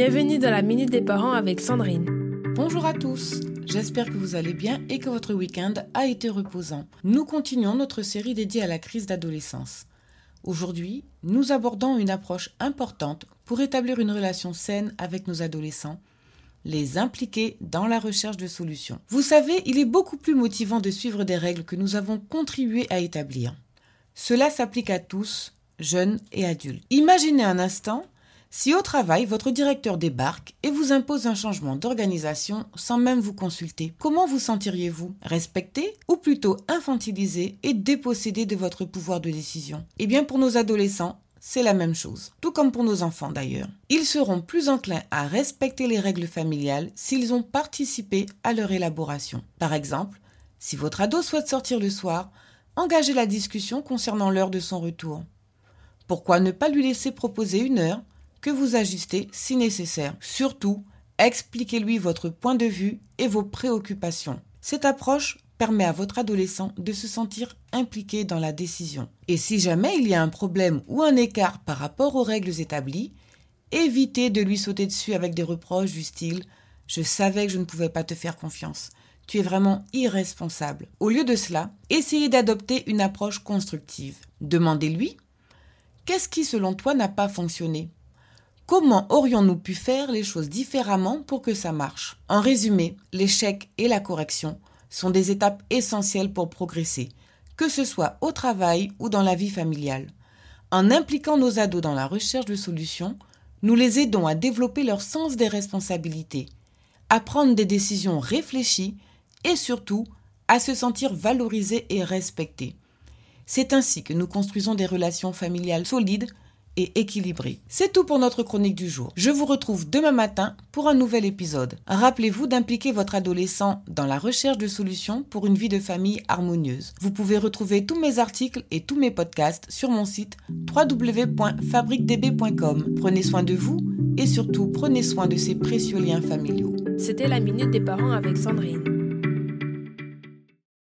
Bienvenue dans la Minute des Parents avec Sandrine. Bonjour à tous, j'espère que vous allez bien et que votre week-end a été reposant. Nous continuons notre série dédiée à la crise d'adolescence. Aujourd'hui, nous abordons une approche importante pour établir une relation saine avec nos adolescents, les impliquer dans la recherche de solutions. Vous savez, il est beaucoup plus motivant de suivre des règles que nous avons contribué à établir. Cela s'applique à tous, jeunes et adultes. Imaginez un instant si au travail, votre directeur débarque et vous impose un changement d'organisation sans même vous consulter, comment vous sentiriez-vous Respecté ou plutôt infantilisé et dépossédé de votre pouvoir de décision? Eh bien pour nos adolescents, c'est la même chose, tout comme pour nos enfants d'ailleurs. Ils seront plus enclins à respecter les règles familiales s'ils ont participé à leur élaboration. Par exemple, si votre ado souhaite sortir le soir, engagez la discussion concernant l'heure de son retour. Pourquoi ne pas lui laisser proposer une heure vous ajustez si nécessaire. Surtout, expliquez-lui votre point de vue et vos préoccupations. Cette approche permet à votre adolescent de se sentir impliqué dans la décision. Et si jamais il y a un problème ou un écart par rapport aux règles établies, évitez de lui sauter dessus avec des reproches du style ⁇ Je savais que je ne pouvais pas te faire confiance. Tu es vraiment irresponsable. ⁇ Au lieu de cela, essayez d'adopter une approche constructive. Demandez-lui ⁇ Qu'est-ce qui selon toi n'a pas fonctionné? Comment aurions-nous pu faire les choses différemment pour que ça marche? En résumé, l'échec et la correction sont des étapes essentielles pour progresser, que ce soit au travail ou dans la vie familiale. En impliquant nos ados dans la recherche de solutions, nous les aidons à développer leur sens des responsabilités, à prendre des décisions réfléchies et surtout à se sentir valorisés et respectés. C'est ainsi que nous construisons des relations familiales solides équilibré. C'est tout pour notre chronique du jour. Je vous retrouve demain matin pour un nouvel épisode. Rappelez-vous d'impliquer votre adolescent dans la recherche de solutions pour une vie de famille harmonieuse. Vous pouvez retrouver tous mes articles et tous mes podcasts sur mon site www.fabriquedb.com. Prenez soin de vous et surtout prenez soin de ces précieux liens familiaux. C'était la minute des parents avec Sandrine.